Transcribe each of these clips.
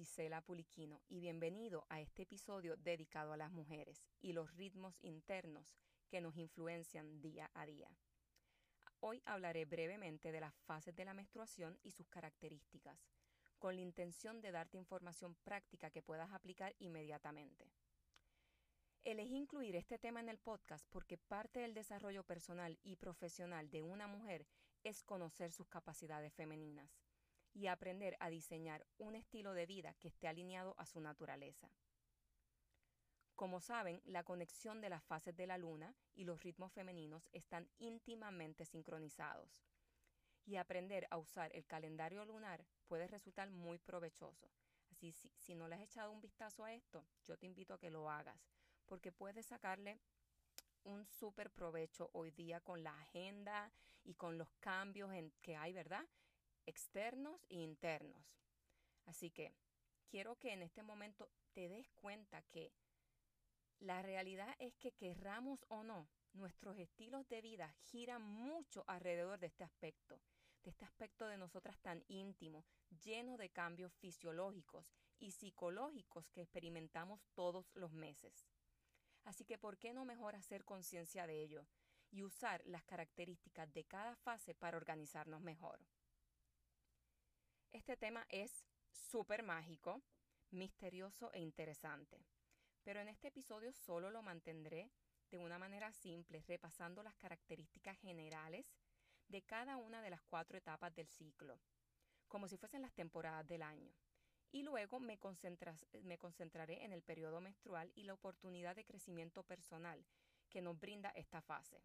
Gisela Puliquino y bienvenido a este episodio dedicado a las mujeres y los ritmos internos que nos influencian día a día. Hoy hablaré brevemente de las fases de la menstruación y sus características, con la intención de darte información práctica que puedas aplicar inmediatamente. Elegí incluir este tema en el podcast porque parte del desarrollo personal y profesional de una mujer es conocer sus capacidades femeninas y aprender a diseñar un estilo de vida que esté alineado a su naturaleza. Como saben, la conexión de las fases de la luna y los ritmos femeninos están íntimamente sincronizados. Y aprender a usar el calendario lunar puede resultar muy provechoso. Así, si, si no le has echado un vistazo a esto, yo te invito a que lo hagas, porque puedes sacarle un súper provecho hoy día con la agenda y con los cambios en, que hay, ¿verdad? Externos e internos. Así que quiero que en este momento te des cuenta que la realidad es que querramos o no, nuestros estilos de vida giran mucho alrededor de este aspecto, de este aspecto de nosotras tan íntimo, lleno de cambios fisiológicos y psicológicos que experimentamos todos los meses. Así que, ¿por qué no mejor hacer conciencia de ello y usar las características de cada fase para organizarnos mejor? Este tema es súper mágico, misterioso e interesante pero en este episodio solo lo mantendré de una manera simple, repasando las características generales de cada una de las cuatro etapas del ciclo, como si fuesen las temporadas del año. Y luego me, concentraré en el periodo menstrual y la oportunidad de crecimiento personal que nos brinda esta fase.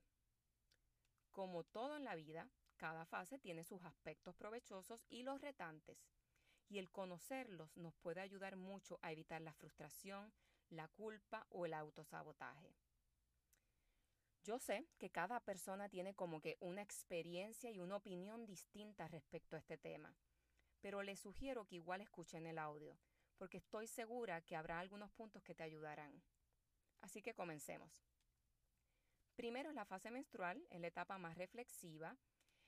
Como todo en la vida, cada fase tiene sus aspectos provechosos y los retantes, y el conocerlos nos puede ayudar mucho a evitar la frustración, la culpa o el autosabotaje. Yo sé que cada persona tiene como que una experiencia y una opinión distinta respecto a este tema, pero les sugiero que igual escuchen el audio, porque estoy segura que habrá algunos puntos que te ayudarán. Así que comencemos. Primero la fase menstrual, es la etapa más reflexiva,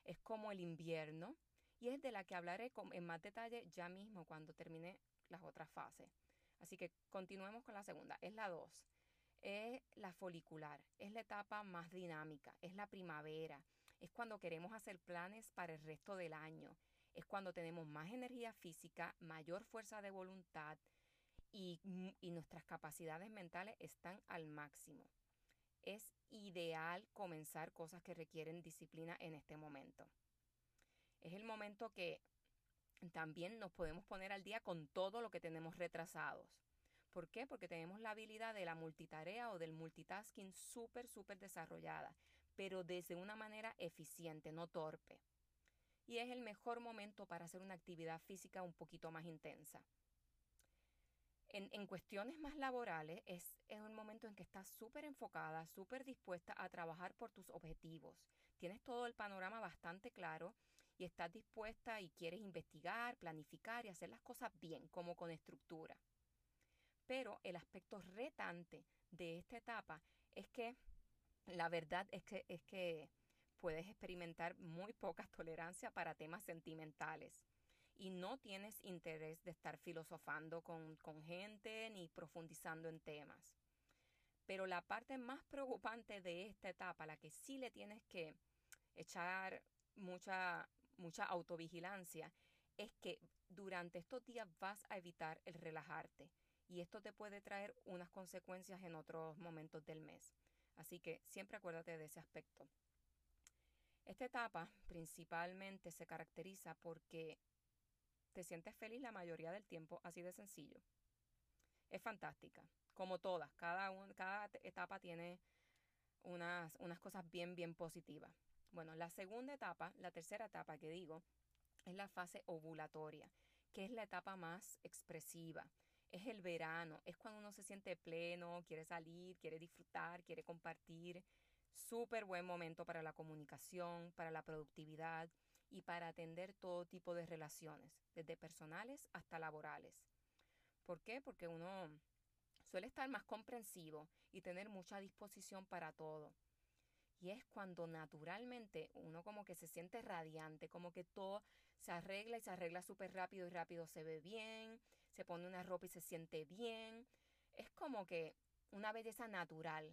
es como el invierno, y es de la que hablaré en más detalle ya mismo cuando termine las otras fases. Así que continuemos con la segunda. Es la 2. Es la folicular. Es la etapa más dinámica. Es la primavera. Es cuando queremos hacer planes para el resto del año. Es cuando tenemos más energía física, mayor fuerza de voluntad y, y nuestras capacidades mentales están al máximo. Es ideal comenzar cosas que requieren disciplina en este momento. Es el momento que también nos podemos poner al día con todo lo que tenemos retrasados. ¿Por qué? Porque tenemos la habilidad de la multitarea o del multitasking súper, súper desarrollada, pero desde una manera eficiente, no torpe. Y es el mejor momento para hacer una actividad física un poquito más intensa. En, en, cuestiones más laborales es, es un momento en que estás súper enfocada, súper dispuesta a trabajar por tus objetivos. Tienes todo el panorama bastante claro y estás dispuesta y quieres investigar, planificar y hacer las cosas bien, como con estructura. Pero el aspecto retante de esta etapa es que la verdad es que, es que puedes experimentar muy poca tolerancia para temas sentimentales y no tienes interés de estar filosofando con, con gente ni profundizando en temas. Pero la parte más preocupante de esta etapa, la que sí le tienes que echar mucha, mucha autovigilancia, es que durante estos días vas a evitar el relajarte y esto te puede traer unas consecuencias en otros momentos del mes. Así que siempre acuérdate de ese aspecto. Esta etapa principalmente se caracteriza porque te sientes feliz la mayoría del tiempo, así de sencillo. Es fantástica, como todas, cada, cada etapa tiene unas, unas cosas bien, bien positivas. Bueno, la segunda etapa, la tercera etapa que digo, es la fase ovulatoria, que es la etapa más expresiva. Es el verano, es cuando uno se siente pleno, quiere salir, quiere disfrutar, quiere compartir. Súper buen momento para la comunicación, para la productividad y para atender todo tipo de relaciones, desde personales hasta laborales. ¿Por qué? Porque uno suele estar más comprensivo y tener mucha disposición para todo. Y es cuando naturalmente uno como que se siente radiante, como que todo se arregla y se arregla súper rápido y rápido se ve bien, se pone una ropa y se siente bien. Es como que una belleza natural,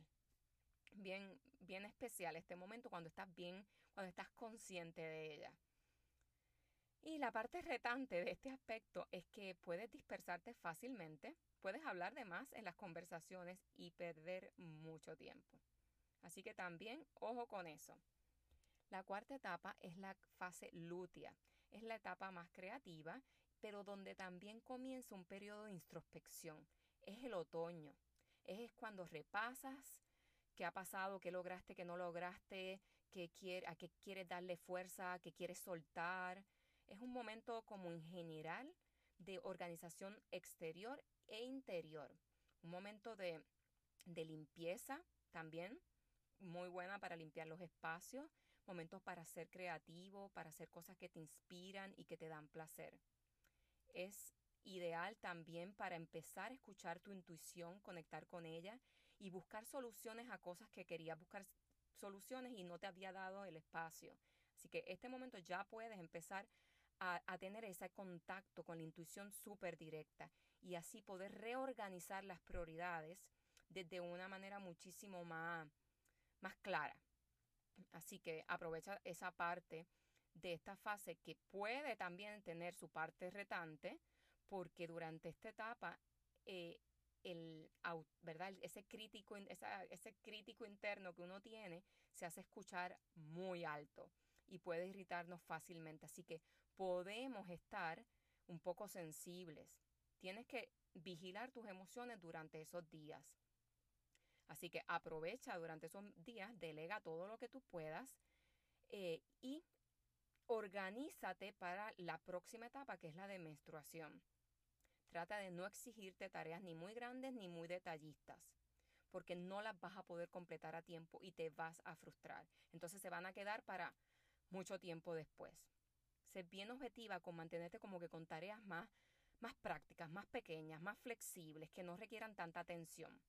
bien, bien especial este momento cuando estás bien, cuando estás consciente de ella. Y la parte retante de este aspecto es que puedes dispersarte fácilmente, puedes hablar de más en las conversaciones y perder mucho tiempo. Así que también ojo con eso. La cuarta etapa es la fase lútea. Es la etapa más creativa, pero donde también comienza un periodo de introspección. Es el otoño. Es cuando repasas qué ha pasado, qué lograste, qué no lograste, qué quiere, a qué quieres darle fuerza, qué quieres soltar. Es un momento como en general de organización exterior e interior. Un momento de, de limpieza también, muy buena para limpiar los espacios, momentos para ser creativo, para hacer cosas que te inspiran y que te dan placer. Es ideal también para empezar a escuchar tu intuición, conectar con ella y buscar soluciones a cosas que querías buscar soluciones y no te había dado el espacio. Así que este momento ya puedes empezar a, tener ese contacto con la intuición súper directa y así poder reorganizar las prioridades desde una manera muchísimo más, más clara. Así que aprovecha esa parte de esta fase que puede también tener su parte retante, porque durante esta etapa eh, el, ¿verdad? Ese, crítico, ese crítico interno que uno tiene se hace escuchar muy alto y puede irritarnos fácilmente. Así que podemos estar un poco sensibles. Tienes que vigilar tus emociones durante esos días. Así que aprovecha durante esos días, delega todo lo que tú puedas eh, y organízate para la próxima etapa que es la de menstruación. Trata de no exigirte tareas ni muy grandes ni muy detallistas, porque no las vas a poder completar a tiempo y te vas a frustrar. Entonces se van a quedar para mucho tiempo después. Sé bien objetiva con mantenerte como que con tareas más, más prácticas, más pequeñas, más flexibles, que no requieran tanta atención.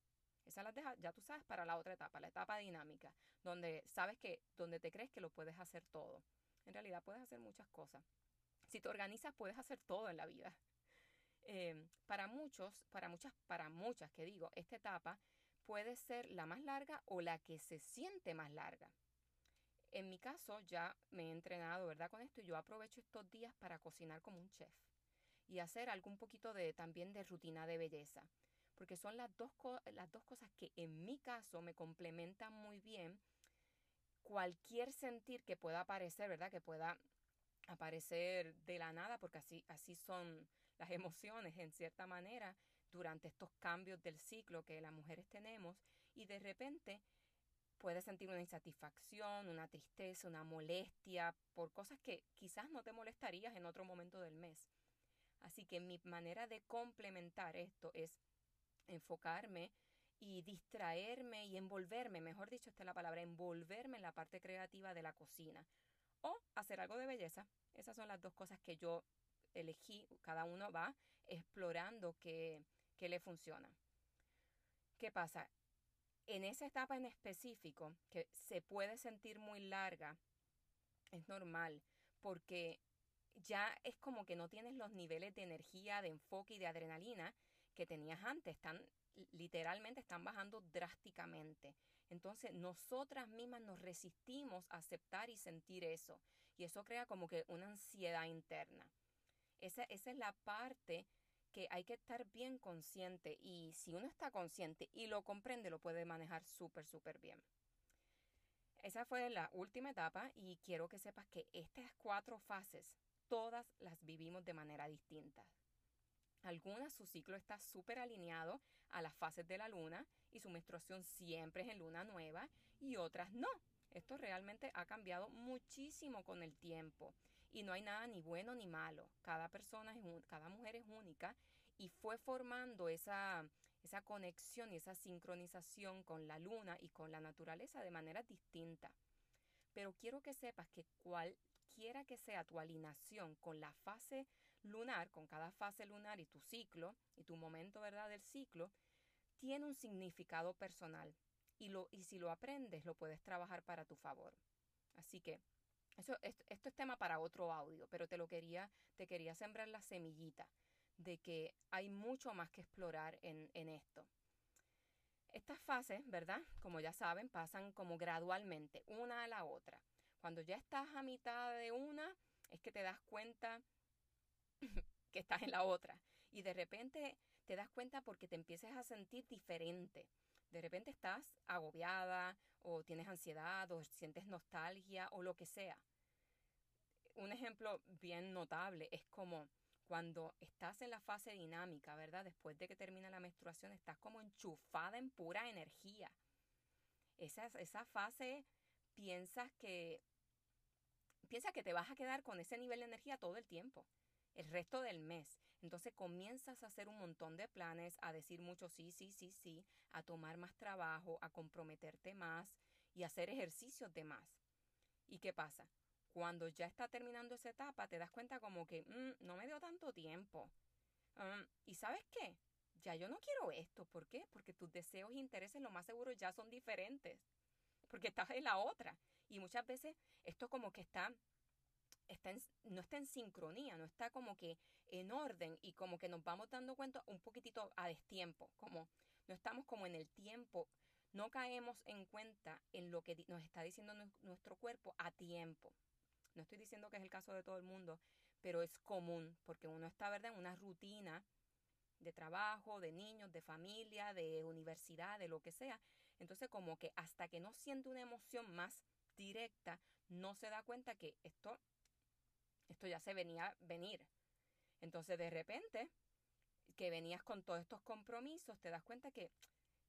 Esa las deja, ya tú sabes, para la otra etapa, la etapa dinámica, donde sabes que, donde te crees que lo puedes hacer todo. En realidad puedes hacer muchas cosas. Si te organizas, puedes hacer todo en la vida. Em, para muchos, para muchas, para muchas que digo, esta etapa puede ser la más larga o la que se siente más larga. En mi caso, ya me he entrenado, ¿verdad? Con esto y yo aprovecho estos días para cocinar como un chef y hacer algún poquito de también de rutina de belleza porque son las dos, las dos cosas que en mi caso me complementan muy bien cualquier sentir que pueda aparecer, ¿verdad? Que pueda aparecer de la nada, porque así, así son las emociones en cierta manera durante estos cambios del ciclo que las mujeres tenemos y de repente puedes sentir una insatisfacción, una tristeza, una molestia por cosas que quizás no te molestarías en otro momento del mes. Así que mi manera de complementar esto es enfocarme y distraerme y envolverme, mejor dicho, esta es la palabra, envolverme en la parte creativa de la cocina o hacer algo de belleza. Esas son las dos cosas que yo elegí, cada uno va explorando qué, qué le funciona. ¿Qué pasa? En esa etapa en específico, que se puede sentir muy larga, es normal, porque ya es como que no tienes los niveles de energía, de enfoque y de adrenalina que tenías antes, están literalmente están bajando drásticamente. Entonces, nosotras mismas nos resistimos a aceptar y sentir eso. Y eso crea como que una ansiedad interna. Esa, esa es la parte que hay que estar bien consciente. Y si uno está consciente y lo comprende, lo puede manejar súper, súper bien. Esa fue la última etapa y quiero que sepas que estas cuatro fases, todas las vivimos de manera distinta. Algunas su ciclo está súper alineado a las fases de la luna y su menstruación siempre es en luna nueva y otras no. Esto realmente ha cambiado muchísimo con el tiempo y no hay nada ni bueno ni malo. Cada persona es cada mujer es única y fue formando esa, esa conexión y esa sincronización con la luna y con la naturaleza de manera distinta. Pero quiero que sepas que cualquiera que sea tu alineación con la fase lunar, con cada fase lunar y tu ciclo y tu momento, ¿verdad?, del ciclo, tiene un significado personal y, lo, y si lo aprendes lo puedes trabajar para tu favor. Así que eso, esto, es tema para otro audio, pero te lo quería, te quería sembrar la semillita de que hay mucho más que explorar en, en esto. Estas fases, ¿verdad? Como ya saben, pasan como gradualmente, una a la otra. Cuando ya estás a mitad de una, es que te das cuenta que estás en la otra. Y de repente te das cuenta porque te empiezas a sentir diferente. De repente estás agobiada o tienes ansiedad o sientes nostalgia o lo que sea. Un ejemplo bien notable es como cuando estás en la fase dinámica, ¿verdad? Después de que termina la menstruación, estás como enchufada en pura energía. Esa, esa fase piensas que piensa que te vas a quedar con ese nivel de energía todo el tiempo, el resto del mes. Entonces comienzas a hacer un montón de planes, a decir mucho sí, sí, sí, sí, a tomar más trabajo, a comprometerte más y a hacer ejercicios de más. ¿Y qué pasa? Cuando ya está terminando esa etapa, te das cuenta como que mm, no me dio tanto tiempo. Um, ¿Y sabes qué? Ya yo no quiero esto. ¿Por qué? Porque tus deseos e intereses lo más seguro ya son diferentes. Porque estás en la otra. Y muchas veces esto como que está, está no está en sincronía, no está como que en orden y como que nos vamos dando cuenta un poquitito a destiempo, como no estamos como en el tiempo, no caemos en cuenta en lo que nos está diciendo nuestro cuerpo a tiempo. No estoy diciendo que es el caso de todo el mundo, pero es común porque uno está, ¿verdad?, en una rutina de trabajo, de niños, de familia, de universidad, de lo que sea. Entonces, como que hasta que no siente una emoción más directa, no se da cuenta que esto, esto ya se venía a venir. Entonces de repente, que venías con todos estos compromisos, te das cuenta que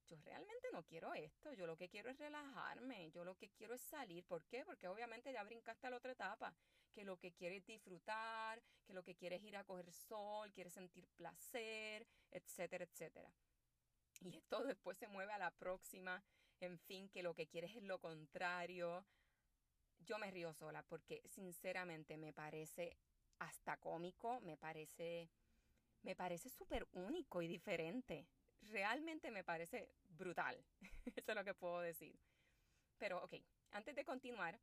yo realmente no quiero esto, yo lo que quiero es relajarme, yo lo que quiero es salir. ¿Por qué? Porque obviamente ya brincaste a la otra etapa, que lo que quieres disfrutar, que lo que quieres ir a coger sol, quieres sentir placer, etcétera, etcétera. Y esto después se mueve a la próxima, en fin, que lo que quieres es lo contrario. Yo me río sola porque sinceramente me parece hasta cómico, me parece me parece súper único y diferente. Realmente me parece brutal. Eso es lo que puedo decir. Pero ok, antes de continuar,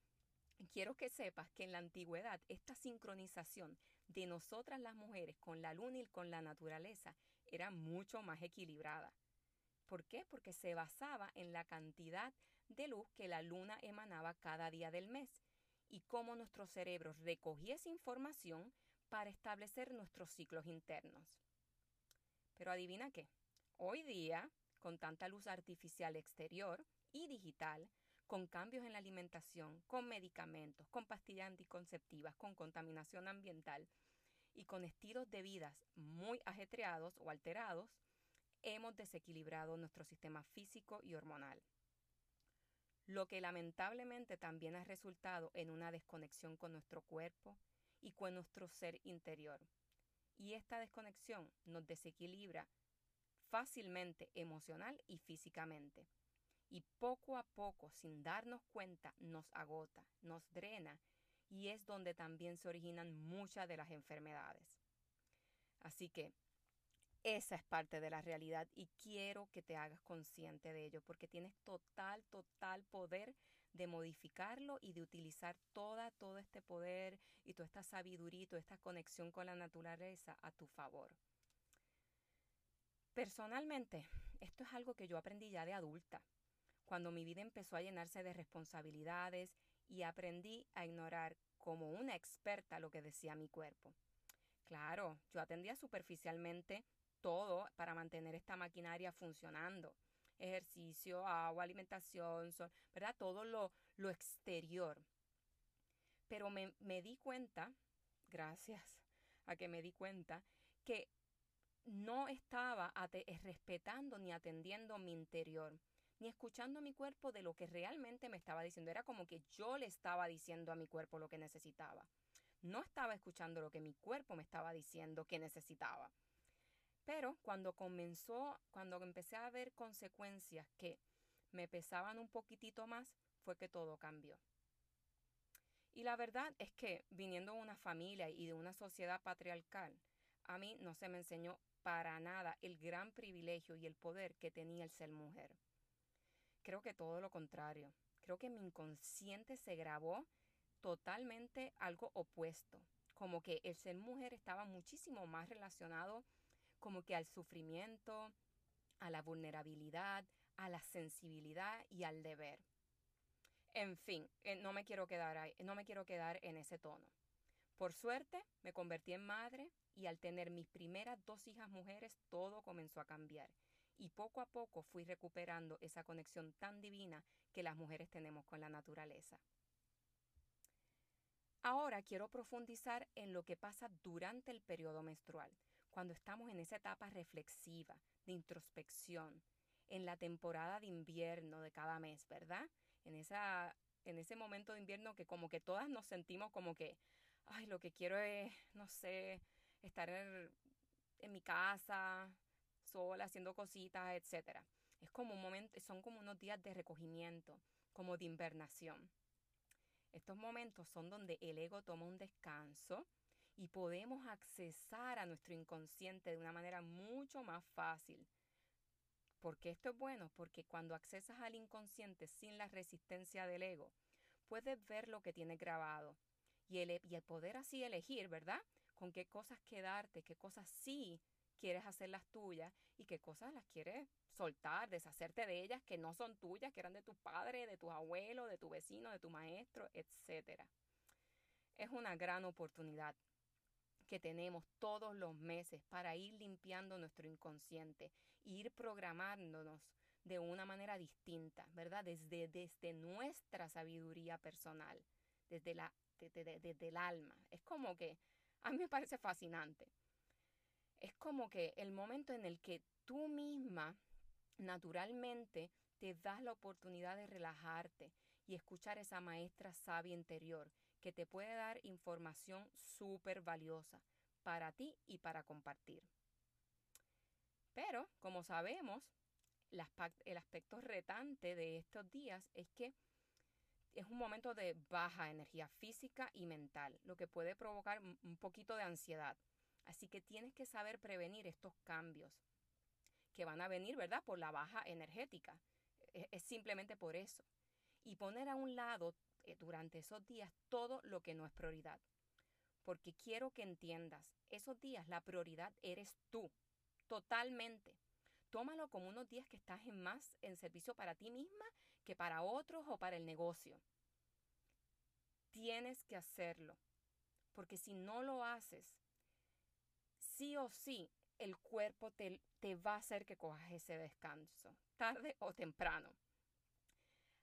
quiero que sepas que en la antigüedad esta sincronización de nosotras las mujeres con la luna y con la naturaleza era mucho más equilibrada. ¿Por qué? Porque se basaba en la cantidad de luz que la luna emanaba cada día del mes y cómo nuestro cerebro recogía esa información para establecer nuestros ciclos internos. Pero adivina qué, hoy día, con tanta luz artificial exterior y digital, con cambios en la alimentación, con medicamentos, con pastillas anticonceptivas, con contaminación ambiental y con estilos de vida muy ajetreados o alterados, hemos desequilibrado nuestro sistema físico y hormonal. Lo que lamentablemente también ha resultado en una desconexión con nuestro cuerpo y con nuestro ser interior. Y esta desconexión nos desequilibra fácilmente emocional y físicamente. Y poco a poco, sin darnos cuenta, nos agota, nos drena y es donde también se originan muchas de las enfermedades. Así que esa es parte de la realidad y quiero que te hagas consciente de ello porque tienes total, total poder de modificarlo y de utilizar toda, todo este poder y toda esta sabiduría toda esta conexión con la naturaleza a tu favor. Personalmente, esto es algo que yo aprendí ya de adulta, cuando mi vida empezó a llenarse de responsabilidades y aprendí a ignorar como una experta lo que decía mi cuerpo. Claro, yo atendía superficialmente todo para mantener esta maquinaria funcionando. Ejercicio, agua, alimentación, ¿verdad? Todo lo, lo exterior. Pero me, me di cuenta, gracias a que me di cuenta, que no estaba eh, respetando ni atendiendo mi interior, ni escuchando a mi cuerpo de lo que realmente me estaba diciendo. Era como que yo le estaba diciendo a mi cuerpo lo que necesitaba. No estaba escuchando lo que mi cuerpo me estaba diciendo que necesitaba. Pero cuando comenzó, cuando empecé a ver consecuencias que me pesaban un poquitito más, fue que todo cambió. Y la verdad es que viniendo de una familia y de una sociedad patriarcal, a mí no se me enseñó para nada el gran privilegio y el poder que tenía el ser mujer. Creo que todo lo contrario. Creo que mi inconsciente se grabó totalmente algo opuesto, como que el ser mujer estaba muchísimo más relacionado como que al sufrimiento, a la vulnerabilidad, a la sensibilidad y al deber. En fin, eh, no me quiero quedar ahí, no me quiero quedar en ese tono. Por suerte, me convertí en madre y al tener mis primeras dos hijas mujeres, todo comenzó a cambiar. Y poco a poco fui recuperando esa conexión tan divina que las mujeres tenemos con la naturaleza. Ahora quiero profundizar en lo que pasa durante el periodo menstrual, cuando estamos en esa etapa reflexiva, de introspección, en la temporada de invierno de cada mes, ¿verdad? En, esa, en ese momento de invierno que como que todas nos sentimos como que, ay, lo que quiero es, no sé, estar en, mi casa, sola, haciendo cositas, etc. Es como un momento, son como unos días de recogimiento, como de invernación. Estos momentos son donde el ego toma un descanso y podemos accesar a nuestro inconsciente de una manera mucho más fácil. porque esto es bueno? Porque cuando accesas al inconsciente sin la resistencia del ego, puedes ver lo que tiene grabado y el, y el poder así elegir, ¿verdad? Con qué cosas quedarte, qué cosas sí quieres hacer las tuyas y qué cosas las quieres soltar, deshacerte de ellas que no son tuyas, que eran de tu padre, de tus abuelos, de tu vecino, de tu maestro, etc. Es una gran oportunidad que tenemos todos los meses para ir limpiando nuestro inconsciente e ir programándonos de una manera distinta, ¿verdad? Desde, desde nuestra sabiduría personal, desde, la, desde el alma. Es como que, a mí me parece fascinante. Es como que el momento en el que tú misma naturalmente te das la oportunidad de relajarte y escuchar esa maestra sabia interior que te puede dar información súper valiosa para ti y para compartir. Pero, como sabemos, el aspecto retante de estos días es que es un momento de baja energía física y mental, lo que puede provocar un poquito de ansiedad. Así que tienes que saber prevenir estos cambios que van a venir, ¿verdad? Por la baja energética. E, es, simplemente por eso. Y poner a un lado eh, durante esos días todo lo que no es prioridad. Porque quiero que entiendas, esos días la prioridad eres tú, totalmente. Tómalo como unos días que estás en más en servicio para ti misma que para otros o para el negocio. Tienes que hacerlo, porque si no lo haces, sí o sí el cuerpo te, te va a hacer que cojas ese descanso, tarde o temprano.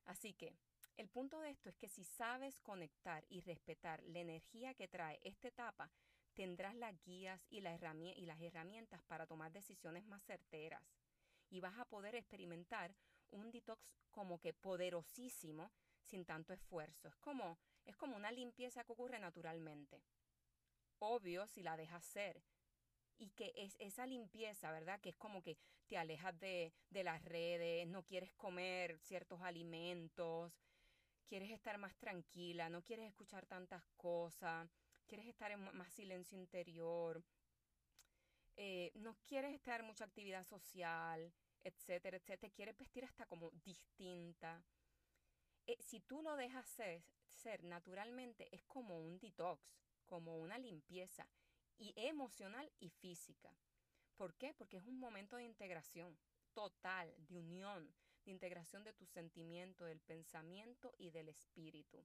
Así que el punto de esto es que si sabes conectar y respetar la energía que trae esta etapa, tendrás las guías y, las herramientas para tomar decisiones más certeras. Y vas a poder experimentar un detox como que poderosísimo sin tanto esfuerzo. Es como, es como una limpieza que ocurre naturalmente. Obvio si la dejas ser. Y que es esa limpieza, ¿verdad? Que es como que te alejas de, de las redes, no quieres comer ciertos alimentos, quieres estar más tranquila, no quieres escuchar tantas cosas, quieres estar en más silencio interior, eh, no quieres estar mucha actividad social, etcétera, etcétera, quieres vestir hasta como distinta. Eh, si tú lo dejas ser, ser naturalmente, es como un detox, como una limpieza, y emocional y física. ¿Por qué? Porque es un momento de integración total, de unión, de integración de tu sentimiento, del pensamiento y del espíritu.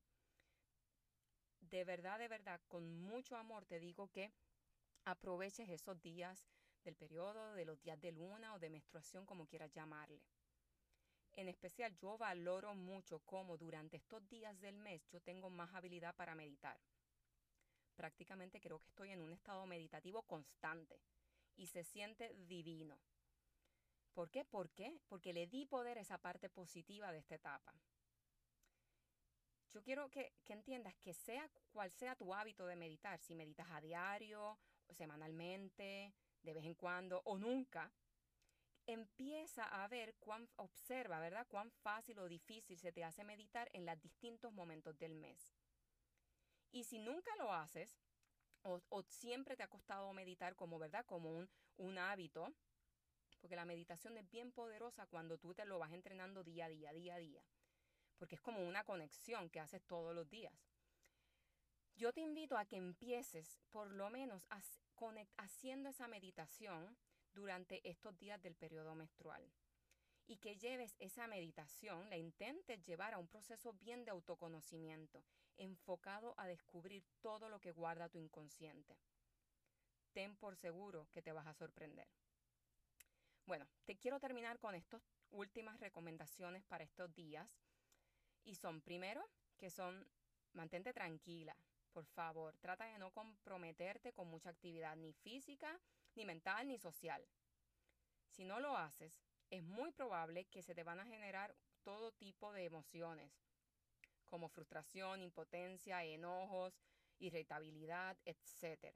De verdad, de verdad, con mucho amor te digo que aproveches esos días del periodo, de los días de luna o de menstruación, como quieras llamarle. En especial, yo valoro mucho cómo durante estos días del mes yo tengo más habilidad para meditar. Prácticamente creo que estoy en un estado meditativo constante y se siente divino. ¿Por qué? ¿Por qué? Porque le di poder a esa parte positiva de esta etapa. Yo quiero que, entiendas que sea cual sea tu hábito de meditar, si meditas a diario, semanalmente, de vez en cuando o nunca, empieza a ver cuán, observa, ¿verdad? Cuán fácil o difícil se te hace meditar en los distintos momentos del mes. Y si nunca lo haces, o, siempre te ha costado meditar como, ¿verdad? Como un, un hábito, porque la meditación es bien poderosa cuando tú te lo vas entrenando día a día, día a día, porque es como una conexión que haces todos los días. Yo te invito a que empieces por lo menos haciendo esa meditación durante estos días del periodo menstrual y que lleves esa meditación, la intentes llevar a un proceso bien de autoconocimiento, enfocado a descubrir todo lo que guarda tu inconsciente. Ten por seguro que te vas a sorprender. Bueno, te quiero terminar con estas últimas recomendaciones para estos días. Y son, primero, que son, mantente tranquila, por favor. Trata de no comprometerte con mucha actividad, ni física, ni mental, ni social. Si no lo haces, es muy probable que se te van a generar todo tipo de emociones, como frustración, impotencia, enojos, irritabilidad, etc.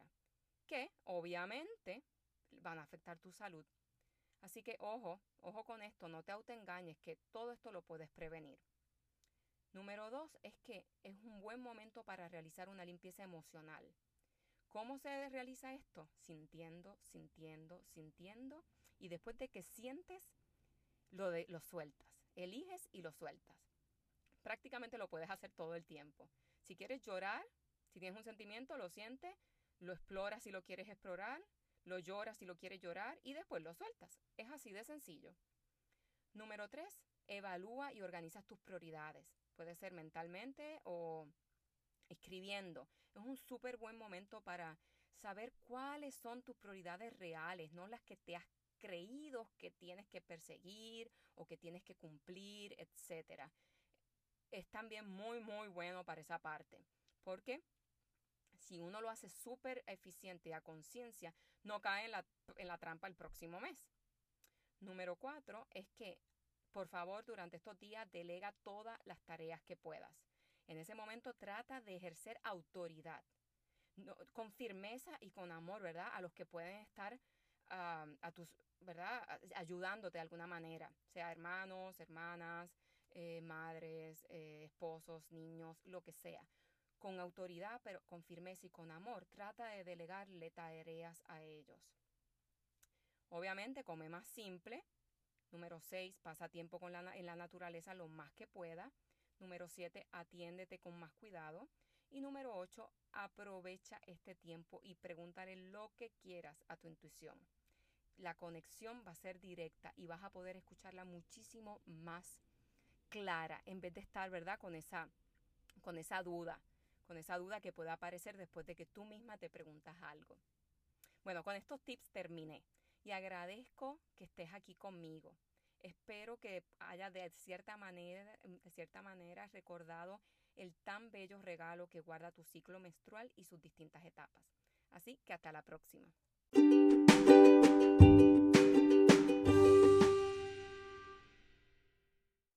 Que obviamente van a afectar tu salud. Así que ojo, ojo con esto, no te autoengañes que todo esto lo puedes prevenir. Número dos es que es un buen momento para realizar una limpieza emocional. ¿Cómo se realiza esto? Sintiendo, sintiendo, sintiendo. Y después de que sientes, lo, de, lo sueltas. Eliges y lo sueltas. Prácticamente lo puedes hacer todo el tiempo. Si quieres llorar, si tienes un sentimiento, lo sientes, lo exploras si lo quieres explorar, lo lloras si lo quieres llorar y después lo sueltas. Es así de sencillo. Número tres, evalúa y organiza tus prioridades. Puede ser mentalmente o escribiendo. Es un súper buen momento para saber cuáles son tus prioridades reales, no las que te has creído que tienes que perseguir o que tienes que cumplir, etc. Es también muy, muy bueno para esa parte. Porque si uno lo hace súper eficiente a conciencia, no cae en la, en la trampa el próximo mes. Número cuatro es que, por favor, durante estos días delega todas las tareas que puedas. En ese momento trata de ejercer autoridad, con firmeza y con amor, ¿verdad? A los que pueden estar a tus, ¿verdad? Ayudándote de alguna manera, sea hermanos, hermanas, eh, madres, eh, esposos, niños, lo que sea. Con autoridad, pero con firmeza y con amor, trata de delegarle tareas a ellos. Obviamente, come más simple. Número 6, pasa tiempo con la, en la naturaleza lo más que pueda. Número 7, atiéndete con más cuidado. Y número 8, aprovecha este tiempo y pregúntale lo que quieras a tu intuición la conexión va a ser directa y vas a poder escucharla muchísimo más clara en vez de estar, ¿verdad? Con esa, con esa duda, con esa duda que pueda aparecer después de que tú misma te preguntas algo. Bueno, con estos tips terminé y agradezco que estés aquí conmigo. Espero que haya de cierta manera, de cierta manera recordado el tan bello regalo que guarda tu ciclo menstrual y sus distintas etapas. Así que hasta la próxima.